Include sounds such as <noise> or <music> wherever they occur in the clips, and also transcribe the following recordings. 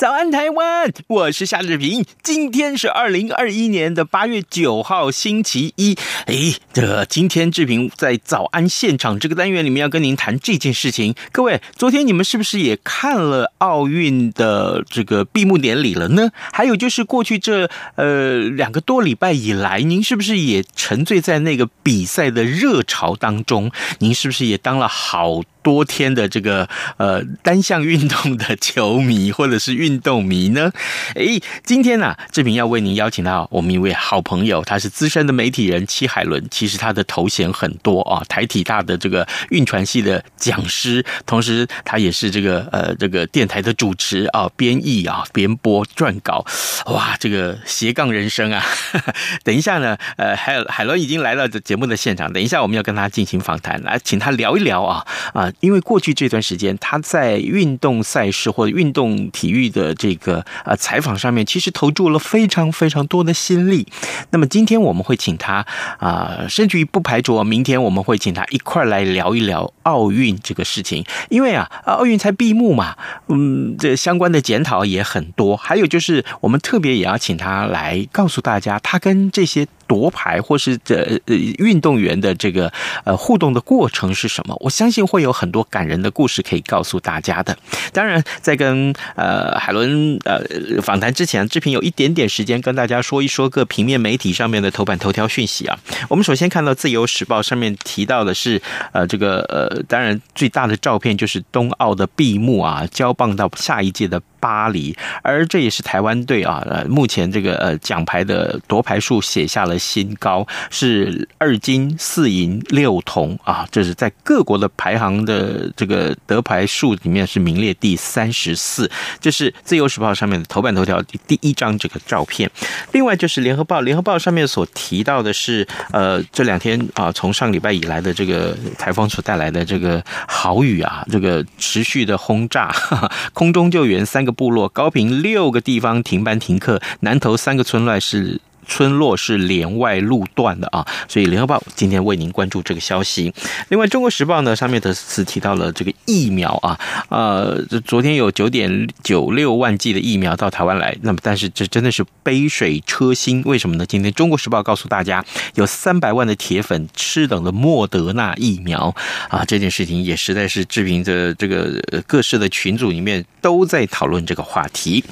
早安，台湾！我是夏志平。今天是二零二一年的八月九号，星期一。哎，这今天志平在早安现场这个单元里面要跟您谈这件事情。各位，昨天你们是不是也看了奥运的这个闭幕典礼了呢？还有就是过去这呃两个多礼拜以来，您是不是也沉醉在那个比赛的热潮当中？您是不是也当了好多天的这个呃单项运动的球迷或者是运动迷呢？<laughs> 诶，今天呢、志平要为您邀请到我们一位好朋友，他是资深的媒体人戚海伦。其实他的头衔很多啊，台体大的这个运传系的讲师，同时他也是这个呃这个电台的主持啊，编译啊，编播撰稿，<laughs> 哇，这个斜杠人生啊！<laughs> 等一下呢，呃，海海伦已经来到这节目的现场，等一下我们要跟他进行访谈，来请他聊一聊啊啊。因为过去这段时间，他在运动赛事或者运动体育的这个呃采访上面，其实投注了非常非常多的心力。那么今天我们会请他啊，甚至于不排除明天我们会请他一块来聊一聊奥运这个事情。因为啊，奥运才闭幕嘛，嗯，这相关的检讨也很多。还有就是，我们特别也要请他来告诉大家，他跟这些。夺牌或是这呃运动员的这个呃互动的过程是什么？我相信会有很多感人的故事可以告诉大家的。当然，在跟呃海伦呃访谈之前，志平有一点点时间跟大家说一说各平面媒体上面的头版头条讯息啊。我们首先看到《自由时报》上面提到的是呃这个呃当然最大的照片就是冬奥的闭幕啊，交棒到下一届的巴黎，而这也是台湾队啊呃目前这个呃奖牌的夺牌数写下了。新高是二金四银六铜啊，这是在各国的排行的这个得牌数里面是名列第三十四。这是自由时报上面的头版头条第一张这个照片。另外就是联合报，联合报上面所提到的是，呃，这两天啊，从上礼拜以来的这个台风所带来的这个豪雨啊，这个持续的轰炸，<laughs> 空中救援三个部落，高平六个地方停班停课，南投三个村落是。村落是连外路段的啊，所以联合报今天为您关注这个消息。另外，中国时报呢上面的是提到了这个疫苗啊，呃，昨天有九点九六万剂的疫苗到台湾来，那么但是这真的是杯水车薪，为什么呢？今天中国时报告诉大家，有三百万的铁粉吃等的莫德纳疫苗啊，这件事情也实在是置评着这个各式的群组里面都在讨论这个话题。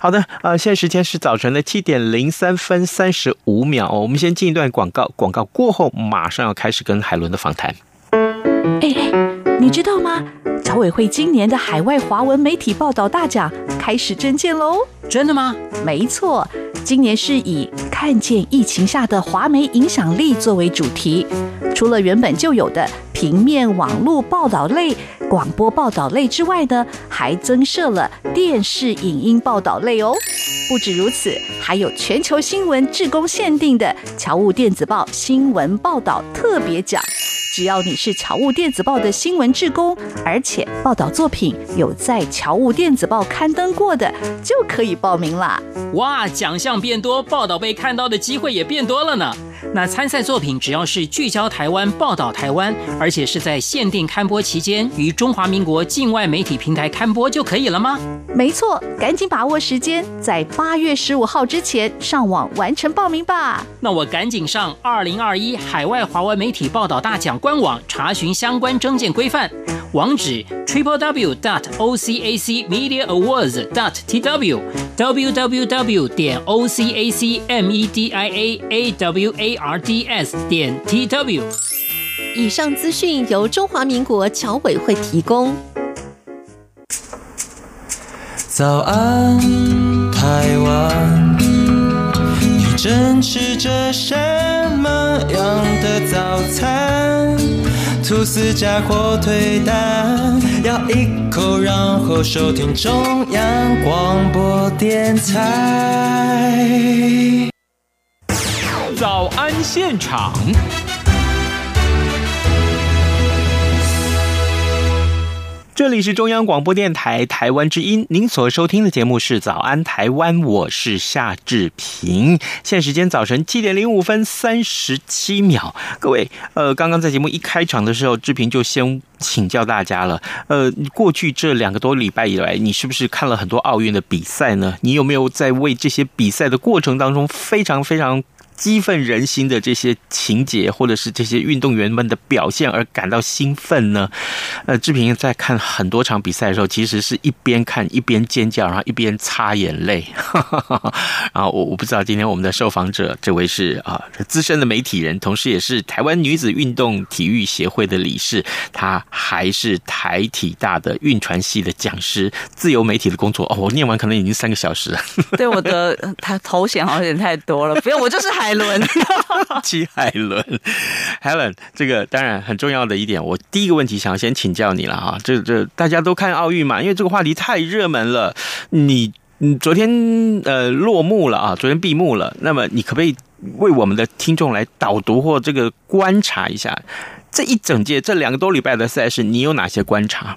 好的，啊，现在时间是早晨的七点零三分。三十五秒，我们先进一段广告，广告过后马上要开始跟海伦的访谈。哎哎，你知道吗？侨委会今年的海外华文媒体报道大奖开始征件喽！真的吗？没错，今年是以看见疫情下的华媒影响力作为主题，除了原本就有的平面、网络报道类、广播报道类之外呢，还增设了电视影音报道类哦。不止如此，还有全球新闻志工限定的侨务电子报新闻报道特别奖。只要你是侨务电子报的新闻志工，而且报道作品有在侨务电子报刊登过的，就可以报名啦。哇，奖项变多，报道被看到的机会也变多了呢。那参赛作品只要是聚焦台湾、报道台湾，而且是在限定刊播期间于中华民国境外媒体平台刊播就可以了吗？没错，赶紧把握时间，在八月十五号之前上网完成报名吧。那我赶紧上二零二一海外华文媒体报道大奖官网查询相关征件规范，网址 triple w dot o c a c media awards dot t w w w w 点 o c a c m e d i a a w a r d s 点 t w。以上资讯由中华民国侨委会提供。早安，台湾。你正吃着什这样的早餐？吐司加火腿蛋，咬一口，然后收听中央广播电台。早安现场。这里是中央广播电台台湾之音，您所收听的节目是《早安台湾》，我是夏志平。现时间早晨七点零五分三十七秒，各位，呃，刚刚在节目一开场的时候，志平就先请教大家了。呃，过去这两个多礼拜以来，你是不是看了很多奥运的比赛呢？你有没有在为这些比赛的过程当中非常非常激愤人心的这些情节，或者是这些运动员们的表现而感到兴奋呢？呃，志平在看很多场比赛的时候，其实是一边看一边尖叫，然后一边擦眼泪。然 <laughs> 后我我不知道今天我们的受访者这位是啊资深的媒体人，同时也是台湾女子运动体育协会的理事，她还是台体大的运传系的讲师，自由媒体的工作哦，我念完可能已经三个小时了。对，我的他头衔好像有点太多了，不用，我就是还。海伦，<laughs> 齐海伦，Helen，这个当然很重要的一点，我第一个问题想先请教你了哈。这这大家都看奥运嘛，因为这个话题太热门了。你你昨天呃落幕了啊，昨天闭幕了。那么你可不可以为我们的听众来导读或这个观察一下这一整届这两个多礼拜的赛事，你有哪些观察？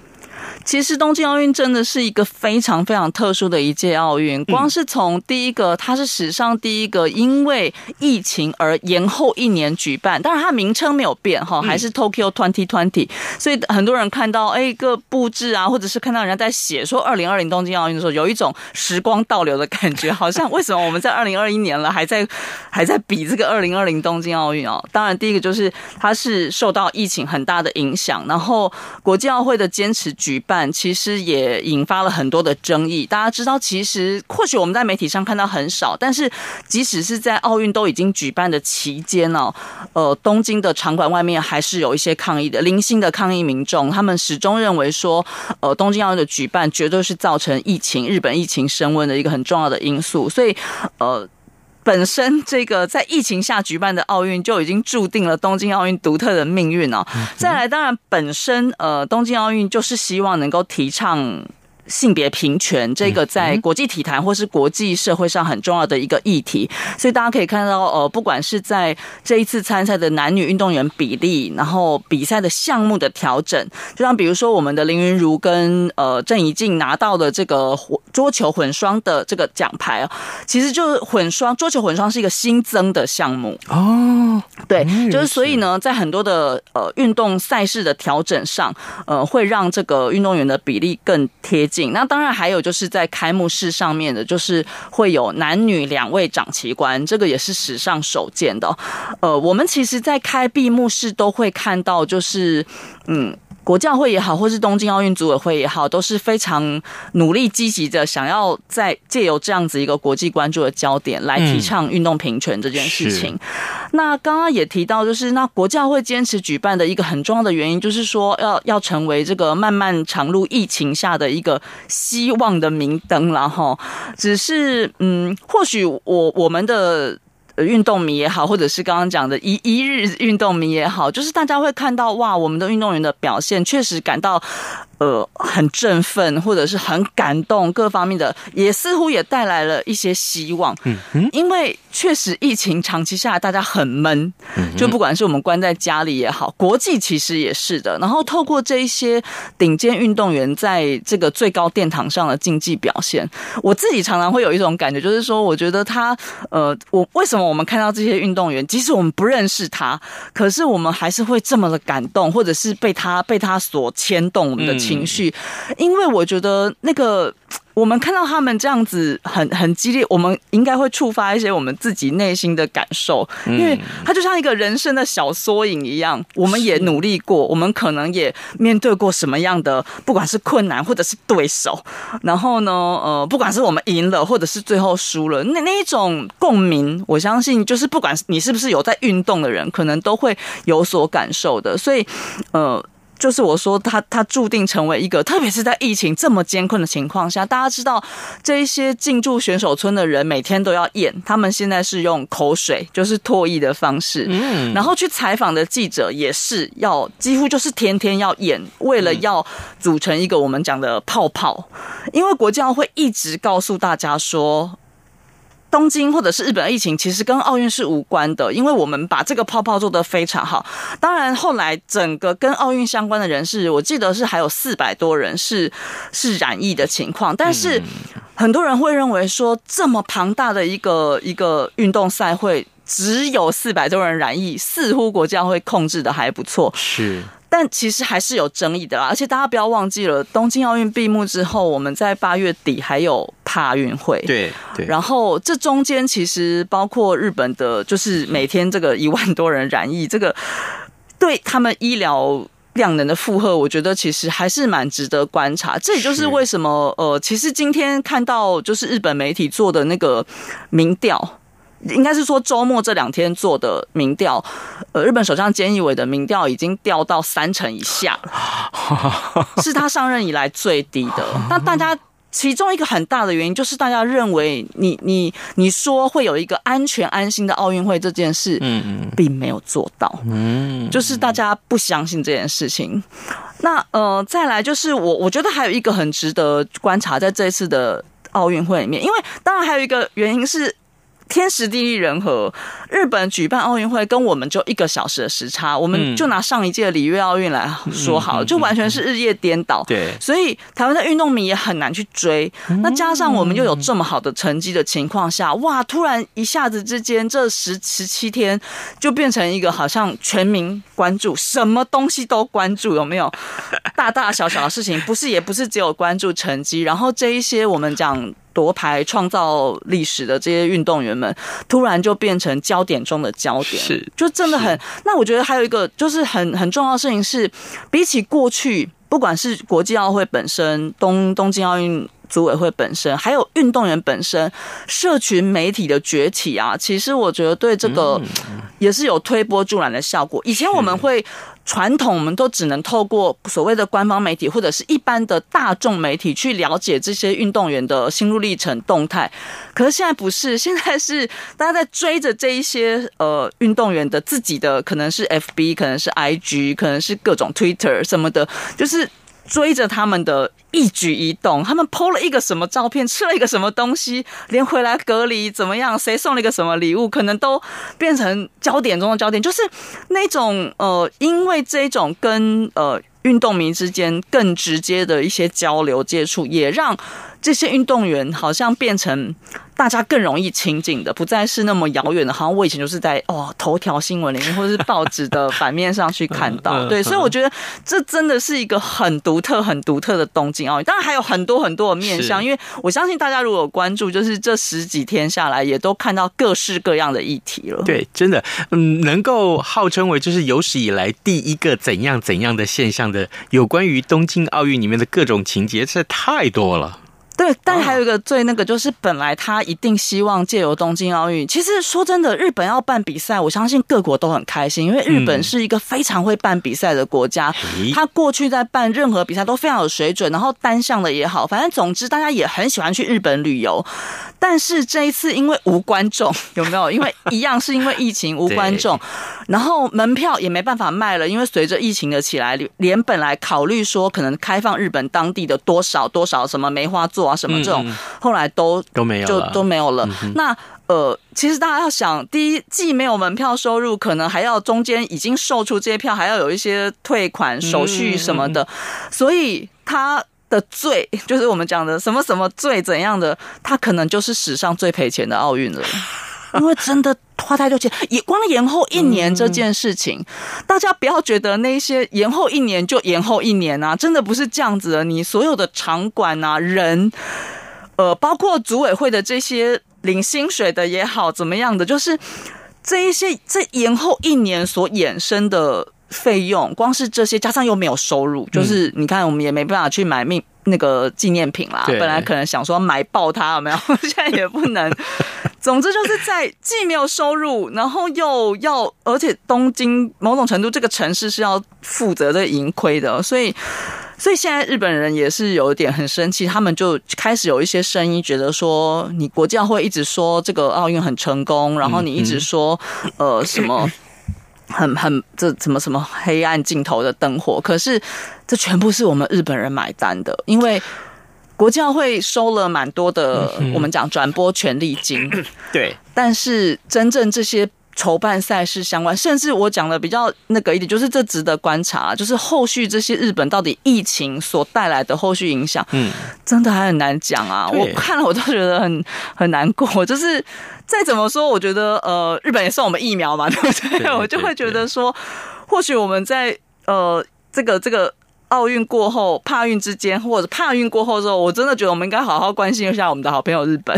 其实东京奥运真的是一个非常非常特殊的一届奥运。光是从第一个，它是史上第一个因为疫情而延后一年举办，当然它名称没有变哈，还是 Tokyo Twenty Twenty，。所以很多人看到哎，一个布置啊，或者是看到人家在写说二零二零东京奥运的时候，有一种时光倒流的感觉，好像为什么我们在二零二一年了，还在 <laughs> 还在比这个二零二零东京奥运哦？当然，第一个就是它是受到疫情很大的影响，然后国际奥会的坚持举办。其实也引发了很多的争议。大家知道，其实或许我们在媒体上看到很少，但是即使是在奥运都已经举办的期间哦，呃，东京的场馆外面还是有一些抗议的零星的抗议民众，他们始终认为说，呃，东京奥运的举办绝对是造成疫情、日本疫情升温的一个很重要的因素。所以，呃。本身这个在疫情下举办的奥运就已经注定了东京奥运独特的命运哦。再来，当然本身呃，东京奥运就是希望能够提倡。性别平权这个在国际体坛或是国际社会上很重要的一个议题，所以大家可以看到，呃，不管是在这一次参赛的男女运动员比例，然后比赛的项目的调整，就像比如说我们的林云如跟呃郑怡静拿到的这个桌球混双的这个奖牌啊，其实就是混双桌球混双是一个新增的项目哦，对，就是所以呢，在很多的呃运动赛事的调整上，呃，会让这个运动员的比例更贴近。那当然还有就是在开幕式上面的，就是会有男女两位长旗官，这个也是史上首见的。呃，我们其实，在开闭幕式都会看到，就是嗯。国教会也好，或是东京奥运组委会也好，都是非常努力积极的，想要在借由这样子一个国际关注的焦点来提倡运动平权这件事情。嗯、那刚刚也提到，就是那国教会坚持举办的一个很重要的原因，就是说要要成为这个漫漫长路疫情下的一个希望的明灯，然后只是嗯，或许我我们的。运动迷也好，或者是刚刚讲的一一日运动迷也好，就是大家会看到哇，我们的运动员的表现确实感到。呃，很振奋，或者是很感动，各方面的也似乎也带来了一些希望。嗯嗯，因为确实疫情长期下来，大家很闷，就不管是我们关在家里也好，国际其实也是的。然后透过这一些顶尖运动员在这个最高殿堂上的竞技表现，我自己常常会有一种感觉，就是说，我觉得他呃，我为什么我们看到这些运动员，即使我们不认识他，可是我们还是会这么的感动，或者是被他被他所牵动我们的情。情绪，因为我觉得那个。我们看到他们这样子很很激烈，我们应该会触发一些我们自己内心的感受，因为他就像一个人生的小缩影一样。我们也努力过，我们可能也面对过什么样的，不管是困难或者是对手。然后呢，呃，不管是我们赢了，或者是最后输了，那那一种共鸣，我相信就是不管你是不是有在运动的人，可能都会有所感受的。所以，呃。就是我说他他注定成为一个，特别是在疫情这么艰困的情况下，大家知道这一些进驻选手村的人每天都要验，他们现在是用口水，就是唾液的方式，嗯，然后去采访的记者也是要几乎就是天天要验，为了要组成一个我们讲的泡泡，因为国际奥会一直告诉大家说。东京或者是日本的疫情，其实跟奥运是无关的，因为我们把这个泡泡做得非常好。当然，后来整个跟奥运相关的人士，我记得是还有四百多人是是染疫的情况。但是很多人会认为说，这么庞大的一个一个运动赛会，只有四百多人染疫，似乎国际奥会控制的还不错。是。但其实还是有争议的啦，而且大家不要忘记了，东京奥运闭幕之后，我们在八月底还有帕运会，对对，然后这中间其实包括日本的，就是每天这个一万多人染疫，这个对他们医疗量能的负荷，我觉得其实还是蛮值得观察。这也就是为什么，呃，其实今天看到就是日本媒体做的那个民调。应该是说周末这两天做的民调，呃，日本首相菅义伟的民调已经掉到三成以下了，<laughs> 是他上任以来最低的。那大家其中一个很大的原因就是大家认为你你你说会有一个安全安心的奥运会这件事，嗯嗯，并没有做到，嗯，就是大家不相信这件事情。那呃，再来就是我我觉得还有一个很值得观察，在这一次的奥运会里面，因为当然还有一个原因是。天时地利人和，日本举办奥运会跟我们就一个小时的时差，我们就拿上一届里约奥运来说好了，就完全是日夜颠倒。对，所以台湾的运动迷也很难去追。那加上我们又有这么好的成绩的情况下，哇，突然一下子之间这十十七天就变成一个好像全民关注，什么东西都关注，有没有？<laughs> 大大小小的事情，不是也不是只有关注成绩，然后这一些我们讲。夺牌创造历史的这些运动员们，突然就变成焦点中的焦点，是就真的很。那我觉得还有一个就是很很重要的事情是，比起过去，不管是国际奥会本身、东东京奥运组委会本身，还有运动员本身，社群媒体的崛起啊，其实我觉得对这个也是有推波助澜的效果。以前我们会。传统我们都只能透过所谓的官方媒体或者是一般的大众媒体去了解这些运动员的心路历程动态，可是现在不是，现在是大家在追着这一些呃运动员的自己的可能是 FB，可能是 IG，可能是各种 Twitter 什么的，就是。追着他们的一举一动，他们 PO 了一个什么照片，吃了一个什么东西，连回来隔离怎么样，谁送了一个什么礼物，可能都变成焦点中的焦点。就是那种呃，因为这种跟呃运动迷之间更直接的一些交流接触，也让这些运动员好像变成。大家更容易亲近的，不再是那么遥远的，好像我以前就是在哦头条新闻里面或者是报纸的版面上去看到，对，所以我觉得这真的是一个很独特、很独特的东京奥运。当然还有很多很多的面向，因为我相信大家如果有关注，就是这十几天下来，也都看到各式各样的议题了。对，真的，嗯，能够号称为就是有史以来第一个怎样怎样的现象的，有关于东京奥运里面的各种情节，实在太多了。对，但还有一个最那个，就是本来他一定希望借由东京奥运。其实说真的，日本要办比赛，我相信各国都很开心，因为日本是一个非常会办比赛的国家。他过去在办任何比赛都非常有水准，然后单项的也好，反正总之大家也很喜欢去日本旅游。但是这一次因为无观众，<laughs> 有没有？因为一样是因为疫情无观众，然后门票也没办法卖了，因为随着疫情的起来，连本来考虑说可能开放日本当地的多少多少什么梅花座啊什么这种，后来都都没有，就都没有了。那呃，其实大家要想，第一既没有门票收入，可能还要中间已经售出这些票，还要有一些退款手续什么的，所以他。的罪 <laughs> 就是我们讲的什么什么罪怎样的，他可能就是史上最赔钱的奥运了，<laughs> 因为真的花太多钱，也光延后一年这件事情，大家不要觉得那些延后一年就延后一年啊，真的不是这样子的。你所有的场馆啊，人，呃，包括组委会的这些领薪水的也好，怎么样的，就是这一些这延后一年所衍生的。费用光是这些，加上又没有收入，就是你看，我们也没办法去买命那个纪念品啦。本来可能想说买爆它，有没有？<laughs> 现在也不能。总之就是在既没有收入，然后又要，而且东京某种程度这个城市是要负责这盈亏的，所以。所以现在日本人也是有一点很生气，他们就开始有一些声音，觉得说你国教会一直说这个奥运很成功，然后你一直说呃什么 <clears throat> 很很这什么什么黑暗尽头的灯火，可是这全部是我们日本人买单的，因为国教会收了蛮多的我们讲转播权利金，<coughs> 对，但是真正这些。筹办赛事相关，甚至我讲的比较那个一点，就是这值得观察，就是后续这些日本到底疫情所带来的后续影响，嗯，真的还很难讲啊。我看了我都觉得很 <laughs> 很难过，就是再怎么说，我觉得呃，日本也送我们疫苗嘛，对不对？对我就会觉得说，或许我们在呃这个这个奥运过后、帕运之间，或者帕运过后之后，我真的觉得我们应该好好关心一下我们的好朋友日本。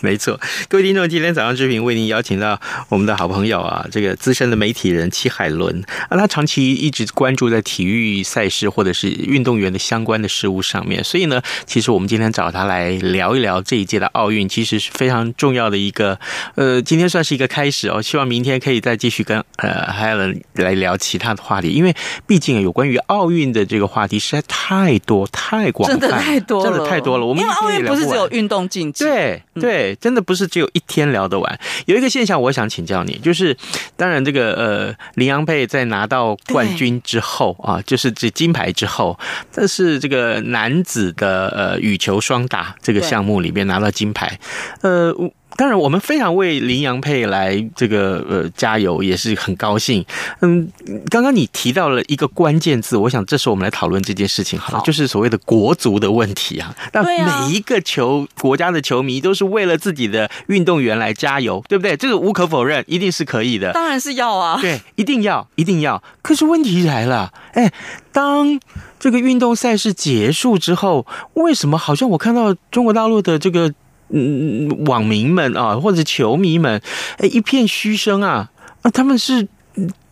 没错，各位听众，今天早上之平为您邀请到我们的好朋友啊，这个资深的媒体人戚海伦啊，他长期一直关注在体育赛事或者是运动员的相关的事物上面，所以呢，其实我们今天找他来聊一聊这一届的奥运，其实是非常重要的一个，呃，今天算是一个开始哦，希望明天可以再继续跟呃海伦来聊其他的话题，因为毕竟有关于奥运的这个话题实在太多太广泛，真的太多了，真的太多了。我们因为奥运不是只有运动竞技，对对。真的不是只有一天聊得完。有一个现象，我想请教你，就是当然这个呃林洋佩在拿到冠军之后啊，就是这金牌之后，但是这个男子的呃羽球双打这个项目里面拿到金牌，呃。当然，我们非常为林洋配来这个呃加油，也是很高兴。嗯，刚刚你提到了一个关键字，我想这时候我们来讨论这件事情好了，好，就是所谓的国足的问题啊。那每一个球国家的球迷都是为了自己的运动员来加油，对不对？这个无可否认，一定是可以的。当然是要啊，对，一定要，一定要。可是问题来了，哎，当这个运动赛事结束之后，为什么好像我看到中国大陆的这个？嗯，网民们啊，或者球迷们，哎，一片嘘声啊！啊，他们是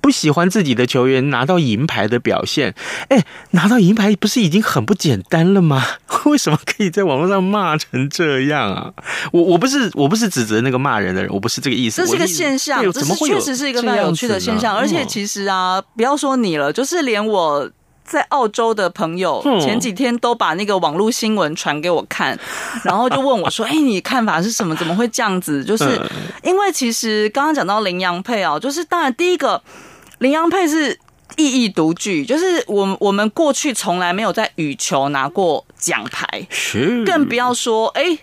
不喜欢自己的球员拿到银牌的表现。哎，拿到银牌不是已经很不简单了吗？<laughs> 为什么可以在网络上骂成这样啊？我我不是我不是指责那个骂人的人，我不是这个意思。这是一个现象，这是确实是一个蛮有趣的现象。而且其实啊，不要说你了，就是连我。在澳洲的朋友前几天都把那个网络新闻传给我看，<laughs> 然后就问我说：“哎，你看法是什么？怎么会这样子？”就是因为其实刚刚讲到羚羊配哦，就是当然第一个羚羊配是意义独具，就是我我们过去从来没有在羽球拿过奖牌，更不要说哎。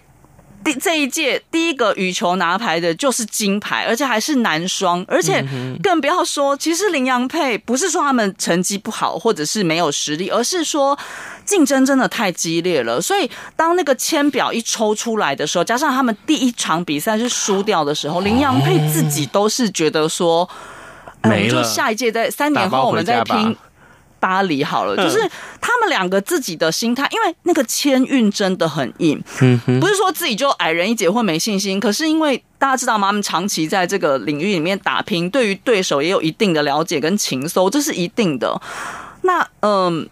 第这一届第一个羽球拿牌的就是金牌，而且还是男双，而且更不要说，其实林洋配不是说他们成绩不好或者是没有实力，而是说竞争真的太激烈了。所以当那个签表一抽出来的时候，加上他们第一场比赛是输掉的时候，林洋配自己都是觉得说，没了，就下一届在三年后我们再拼。巴黎好了，就是他们两个自己的心态，因为那个签运真的很硬，不是说自己就矮人一截或没信心，可是因为大家知道吗？他们长期在这个领域里面打拼，对于对手也有一定的了解跟情搜，这是一定的。那嗯，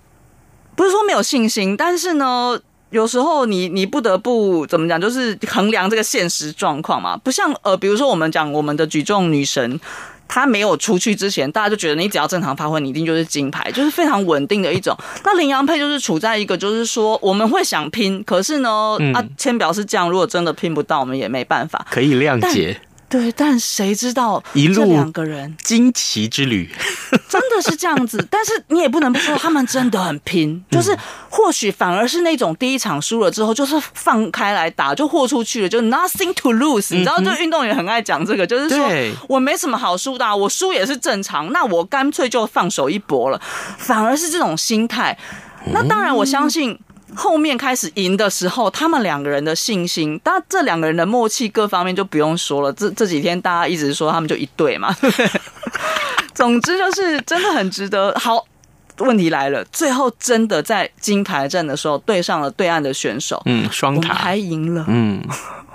不是说没有信心，但是呢，有时候你你不得不怎么讲，就是衡量这个现实状况嘛。不像呃，比如说我们讲我们的举重女神。他没有出去之前，大家就觉得你只要正常发挥，你一定就是金牌，就是非常稳定的一种。<laughs> 那林洋配就是处在一个，就是说我们会想拼，可是呢，嗯、啊，签表是这样，如果真的拼不到，我们也没办法，可以谅解。对，但谁知道一路两个人惊奇之旅 <laughs> 真的是这样子？但是你也不能不说他们真的很拼，就是或许反而是那种第一场输了之后，就是放开来打，就豁出去了，就 nothing to lose。你知道，就运动员很爱讲这个，就是说我没什么好输的啊，我输也是正常，那我干脆就放手一搏了，反而是这种心态。那当然，我相信。后面开始赢的时候，他们两个人的信心，当然这两个人的默契各方面就不用说了。这这几天大家一直说他们就一对嘛，对不对？总之就是真的很值得。好，问题来了，最后真的在金牌战的时候对上了对岸的选手，嗯，双塔还赢了，嗯，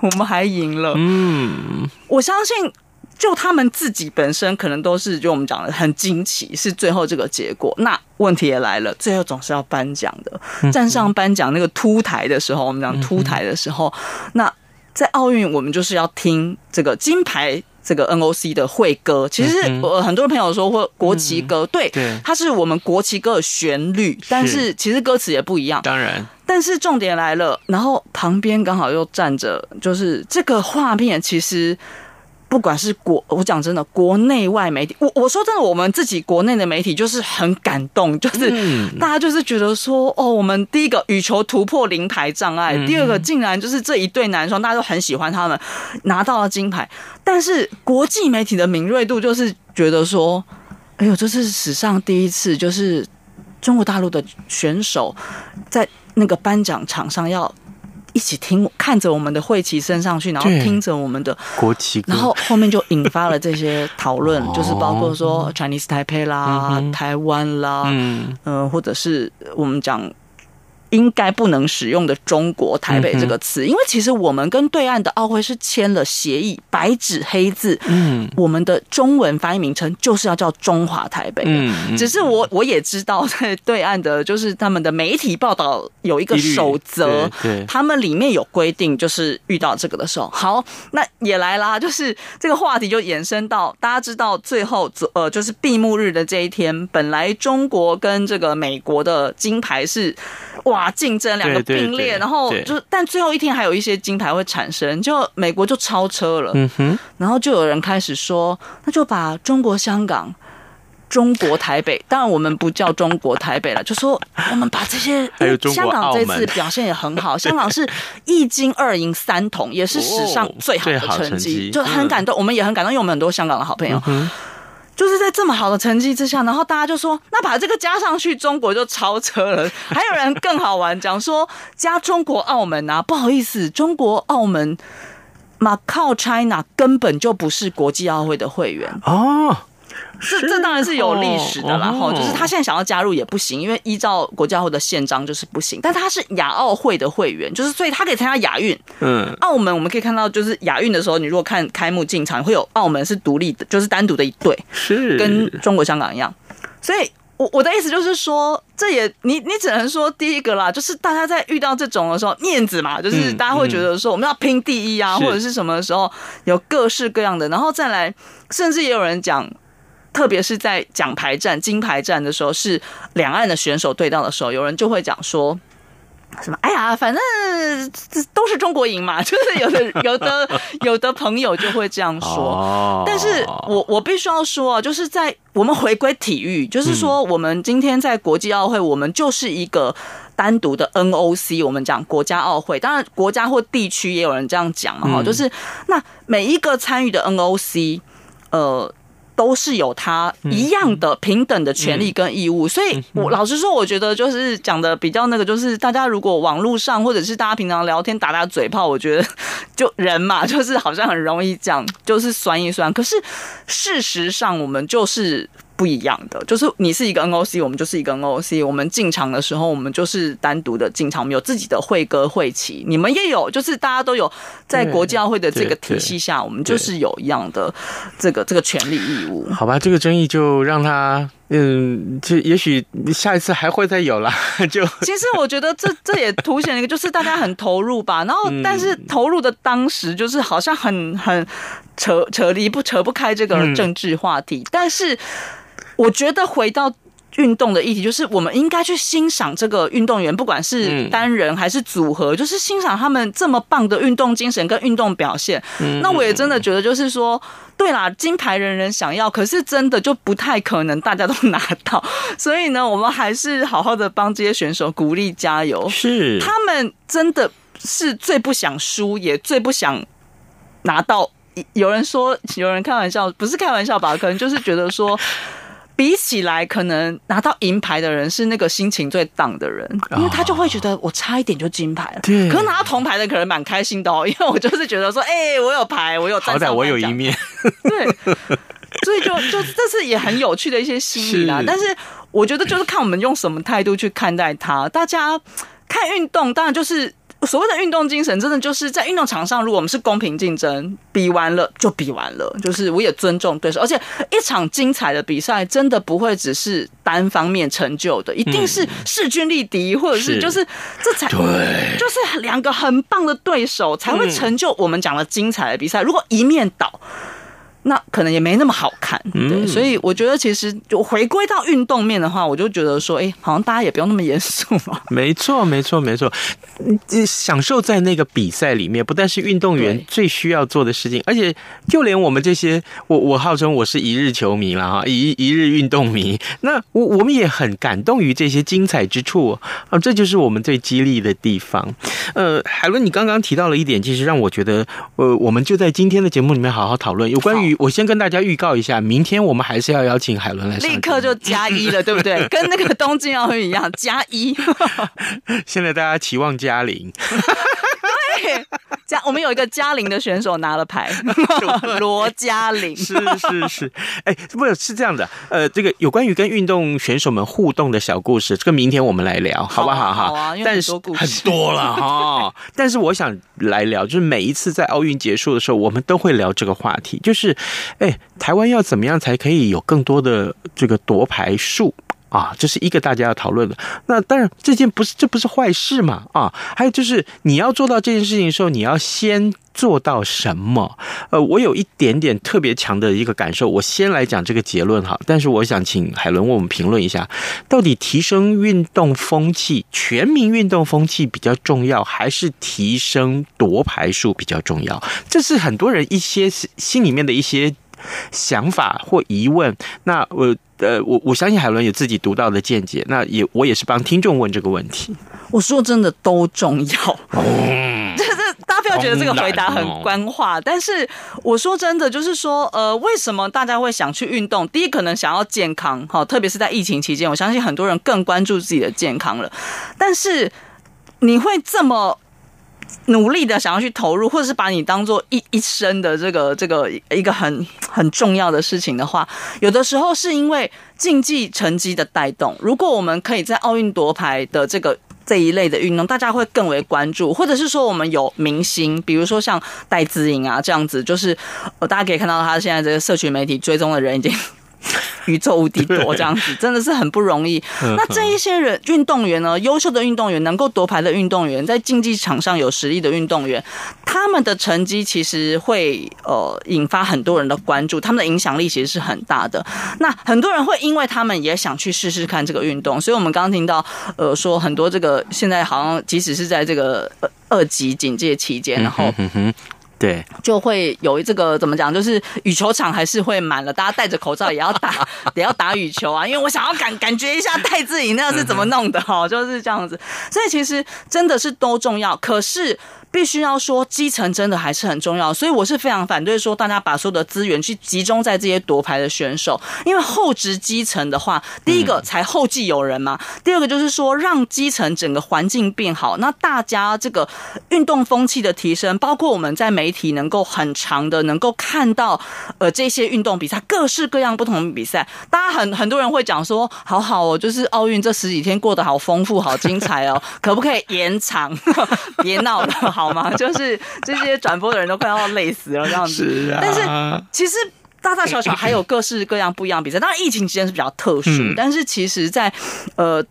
我们还赢了，嗯，我相信。就他们自己本身可能都是，就我们讲的很惊奇，是最后这个结果。那问题也来了，最后总是要颁奖的。站上颁奖那个凸台的时候，我们讲凸台的时候，那在奥运我们就是要听这个金牌这个 NOC 的会歌，其实我很多朋友说或国旗歌，嗯、对，对，它是我们国旗歌的旋律，但是其实歌词也不一样。当然，但是重点来了，然后旁边刚好又站着，就是这个画面，其实。不管是国，我讲真的，国内外媒体，我我说真的，我们自己国内的媒体就是很感动，<laughs> 就是大家就是觉得说，哦，我们第一个羽球突破零牌障碍，第二个竟然就是这一对男双，大家都很喜欢他们拿到了金牌，但是国际媒体的敏锐度就是觉得说，哎呦，这是史上第一次，就是中国大陆的选手在那个颁奖场上要。一起听，看着我们的会旗升上去，然后听着我们的国旗，然后后面就引发了这些讨论，就是包括说 Chinese Taipei 啦、嗯、台湾啦，嗯、呃，或者是我们讲。应该不能使用的“中国台北”这个词，因为其实我们跟对岸的奥会是签了协议，白纸黑字，嗯，我们的中文翻译名称就是要叫“中华台北”。嗯，只是我我也知道，在对岸的，就是他们的媒体报道有一个守则，对，他们里面有规定，就是遇到这个的时候，好，那也来啦，<laughs> 就是这个话题就延伸到大家知道，最后呃，就是闭幕日的这一天，本来中国跟这个美国的金牌是哇。竞争两个并列，然后就但最后一天还有一些金牌会产生，就美国就超车了，嗯哼，然后就有人开始说，那就把中国香港、中国台北，当然我们不叫中国台北了，<laughs> 就说我们把这些，香港这次表现也很好，<laughs> 香港是一金二银三铜，也是史上最好的成绩，就很感动，我们也很感动，因为我们很多香港的好朋友。就是在这么好的成绩之下，然后大家就说，那把这个加上去，中国就超车了。<laughs> 还有人更好玩，讲说加中国澳门啊，不好意思，中国澳门，Macau China 根本就不是国际奥会的会员哦。这这当然是有历史的啦，哈，就是他现在想要加入也不行，因为依照国家会的宪章就是不行。但他是亚奥会的会员，就是所以他可以参加亚运。嗯，澳门我们可以看到，就是亚运的时候，你如果看开幕进场，会有澳门是独立的，就是单独的一队，是跟中国香港一样。所以我我的意思就是说，这也你你只能说第一个啦，就是大家在遇到这种的时候，面子嘛，就是大家会觉得说我们要拼第一啊，或者是什么的时候，有各式各样的，然后再来，甚至也有人讲。特别是在奖牌战、金牌战的时候，是两岸的选手对到的时候，有人就会讲说什么：“哎呀，反正都是中国赢嘛。<laughs> ”就是有的、有的、有的朋友就会这样说。但是我我必须要说啊，就是在我们回归体育，就是说我们今天在国际奥会，我们就是一个单独的 NOC，我们讲国家奥会，当然国家或地区也有人这样讲嘛。哈，就是那每一个参与的 NOC，呃。都是有他一样的平等的权利跟义务，所以我老实说，我觉得就是讲的比较那个，就是大家如果网络上或者是大家平常聊天打打嘴炮，我觉得就人嘛，<laughs> 就是好像很容易讲，就是酸一酸。可是事实上，我们就是。不一样的，就是你是一个 NOC，我们就是一个 NOC。我们进场的时候，我们就是单独的进场，我们有自己的会歌会旗。你们也有，就是大家都有在国际奥会的这个体系下，我们就是有一样的这个这个权利义务。好吧，这个争议就让他，嗯，就也许下一次还会再有啦。<laughs> 就其实我觉得这这也凸显了一个，就是大家很投入吧。然后，但是投入的当时，就是好像很很扯扯离不扯不开这个政治话题，嗯、但是。我觉得回到运动的议题，就是我们应该去欣赏这个运动员，不管是单人还是组合，就是欣赏他们这么棒的运动精神跟运动表现。那我也真的觉得，就是说，对啦，金牌人人想要，可是真的就不太可能大家都拿到。<laughs> 所以呢，我们还是好好的帮这些选手鼓励加油。是，他们真的是最不想输，也最不想拿到。有人说，有人开玩笑，不是开玩笑吧？可能就是觉得说。比起来，可能拿到银牌的人是那个心情最荡的人，因为他就会觉得我差一点就金牌了。对，可是拿到铜牌的可能蛮开心的哦，因为我就是觉得说，哎、欸，我有牌，我有好歹我有一面。<laughs> 对，所以就就这是也很有趣的一些心理啦。但是我觉得就是看我们用什么态度去看待它。大家看运动，当然就是。所谓的运动精神，真的就是在运动场上，如果我们是公平竞争，比完了就比完了，就是我也尊重对手，而且一场精彩的比赛，真的不会只是单方面成就的，一定是势均力敌，或者是就是这才对，就是两个很棒的对手才会成就我们讲的精彩的比赛。如果一面倒。那可能也没那么好看，对，嗯、所以我觉得其实就回归到运动面的话，我就觉得说，哎、欸，好像大家也不用那么严肃嘛。没错，没错，没错，享受在那个比赛里面，不但是运动员最需要做的事情，而且就连我们这些，我我号称我是一日球迷了哈，一一日运动迷，那我我们也很感动于这些精彩之处啊，这就是我们最激励的地方。呃，海伦，你刚刚提到了一点，其实让我觉得，呃，我们就在今天的节目里面好好讨论有关于。我先跟大家预告一下，明天我们还是要邀请海伦来，立刻就加一了，<laughs> 对不对？跟那个东京奥运一样，加一。<laughs> 现在大家期望加零。<laughs> 对，嘉我们有一个嘉玲的选手拿了牌，<laughs> 罗嘉玲。是是是，哎，不是是这样的，呃，这个有关于跟运动选手们互动的小故事，这个明天我们来聊，好不好？好啊，但是很多了哈。但是我想来聊，就是每一次在奥运结束的时候，我们都会聊这个话题，就是，哎，台湾要怎么样才可以有更多的这个夺牌数？啊，这是一个大家要讨论的。那当然，这件不是这不是坏事嘛？啊，还有就是你要做到这件事情的时候，你要先做到什么？呃，我有一点点特别强的一个感受。我先来讲这个结论哈，但是我想请海伦为我们评论一下，到底提升运动风气、全民运动风气比较重要，还是提升夺牌数比较重要？这是很多人一些心里面的一些想法或疑问。那我。我我相信海伦有自己独到的见解，那也我也是帮听众问这个问题。我说真的都重要，嗯，<laughs> 就是大家不要觉得这个回答很官话，但是我说真的，就是说，呃，为什么大家会想去运动？第一，可能想要健康，哈，特别是在疫情期间，我相信很多人更关注自己的健康了。但是你会这么？努力的想要去投入，或者是把你当做一一生的这个这个一个很很重要的事情的话，有的时候是因为竞技成绩的带动。如果我们可以在奥运夺牌的这个这一类的运动，大家会更为关注，或者是说我们有明星，比如说像戴资颖啊这样子，就是呃大家可以看到他现在这个社群媒体追踪的人已经。<laughs> 宇宙无敌多这样子，真的是很不容易。那这一些人运动员呢，优秀的运动员，能够夺牌的运动员，在竞技场上有实力的运动员，他们的成绩其实会呃引发很多人的关注，他们的影响力其实是很大的。那很多人会因为他们也想去试试看这个运动，所以我们刚刚听到呃说很多这个现在好像即使是在这个二级警戒期间，然后。对，就会有这个怎么讲，就是羽球场还是会满了，大家戴着口罩也要打，<laughs> 也要打羽球啊，因为我想要感感觉一下戴自己那是怎么弄的哈，就是这样子。所以其实真的是都重要，可是。必须要说，基层真的还是很重要，所以我是非常反对说大家把所有的资源去集中在这些夺牌的选手，因为厚植基层的话，第一个才后继有人嘛，第二个就是说让基层整个环境变好，那大家这个运动风气的提升，包括我们在媒体能够很长的能够看到呃这些运动比赛，各式各样不同的比赛，大家很很多人会讲说，好好哦，就是奥运这十几天过得好丰富，好精彩哦，可不可以延长？<laughs> 别闹了，好。好吗？<laughs> 就是这些转播的人都快要累死了这样子。是啊。但是其实大大小小还有各式各样不一样比赛。<laughs> 当然疫情期间是比较特殊，嗯、但是其实在，在呃，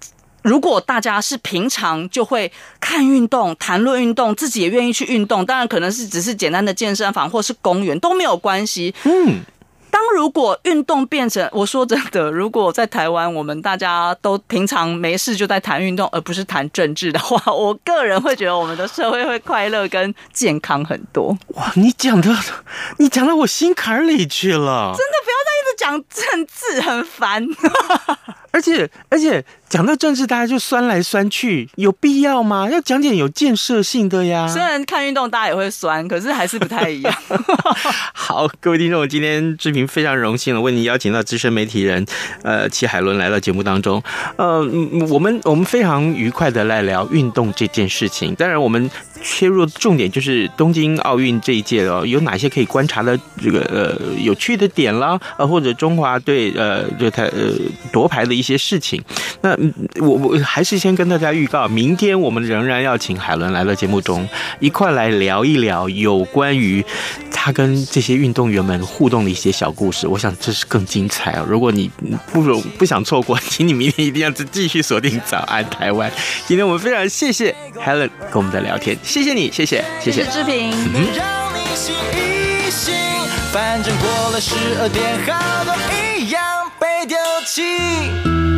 如果大家是平常就会看运动、谈论运动，自己也愿意去运动，当然可能是只是简单的健身房或是公园都没有关系。嗯。当如果运动变成，我说真的，如果在台湾，我们大家都平常没事就在谈运动，而不是谈政治的话，我个人会觉得我们的社会会快乐跟健康很多。哇，你讲的，<laughs> 你讲到我心坎里去了。真的不要再一直讲政治，很烦。<laughs> 而且而且讲到政治，大家就酸来酸去，有必要吗？要讲点有建设性的呀。虽然看运动大家也会酸，可是还是不太一样。<laughs> 好，各位听众，我今天志平非常荣幸的为您邀请到资深媒体人呃齐海伦来到节目当中。呃，我们我们非常愉快的来聊运动这件事情。当然，我们切入的重点就是东京奥运这一届哦，有哪些可以观察的这个呃有趣的点啦，呃或者中华队呃这台呃夺牌的一。些事情。那我我还是先跟大家预告，明天我们仍然要请海伦来到节目中，一块来聊一聊有关于他跟这些运动员们互动的一些小故事。我想这是更精彩啊！如果你不容不想错过，请你明天一定要继续锁定早安台湾。今天我们非常谢谢 Helen 跟我们的聊天，谢谢你，谢谢，谢谢志平。嗯反正过了十二点，好多一样被丢弃。